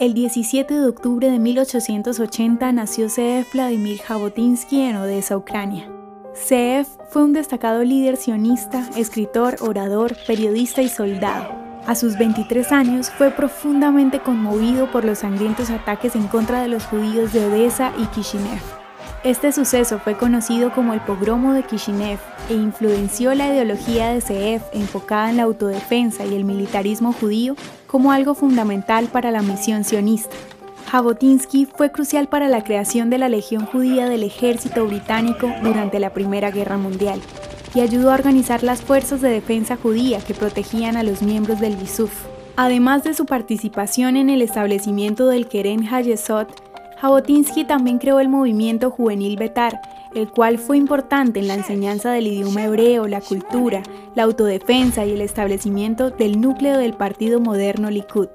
El 17 de octubre de 1880 nació Zeev Vladimir Jabotinsky en Odessa, Ucrania. Zeev fue un destacado líder sionista, escritor, orador, periodista y soldado. A sus 23 años fue profundamente conmovido por los sangrientos ataques en contra de los judíos de Odessa y Kishinev. Este suceso fue conocido como el pogromo de Kishinev e influenció la ideología de Zeev enfocada en la autodefensa y el militarismo judío como algo fundamental para la misión sionista. Jabotinsky fue crucial para la creación de la Legión Judía del Ejército Británico durante la Primera Guerra Mundial y ayudó a organizar las fuerzas de defensa judía que protegían a los miembros del Yisuf. Además de su participación en el establecimiento del Keren Hayesot, Jabotinsky también creó el movimiento juvenil Betar, el cual fue importante en la enseñanza del idioma hebreo, la cultura, la autodefensa y el establecimiento del núcleo del partido moderno Likud.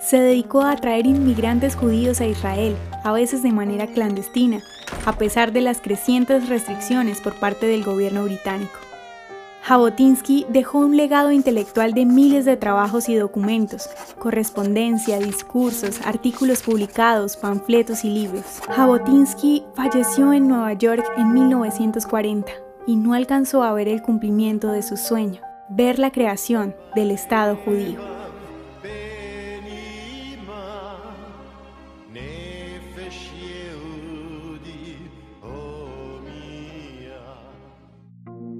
Se dedicó a atraer inmigrantes judíos a Israel, a veces de manera clandestina, a pesar de las crecientes restricciones por parte del gobierno británico. Jabotinsky dejó un legado intelectual de miles de trabajos y documentos, correspondencia, discursos, artículos publicados, panfletos y libros. Jabotinsky falleció en Nueva York en 1940 y no alcanzó a ver el cumplimiento de su sueño, ver la creación del Estado judío.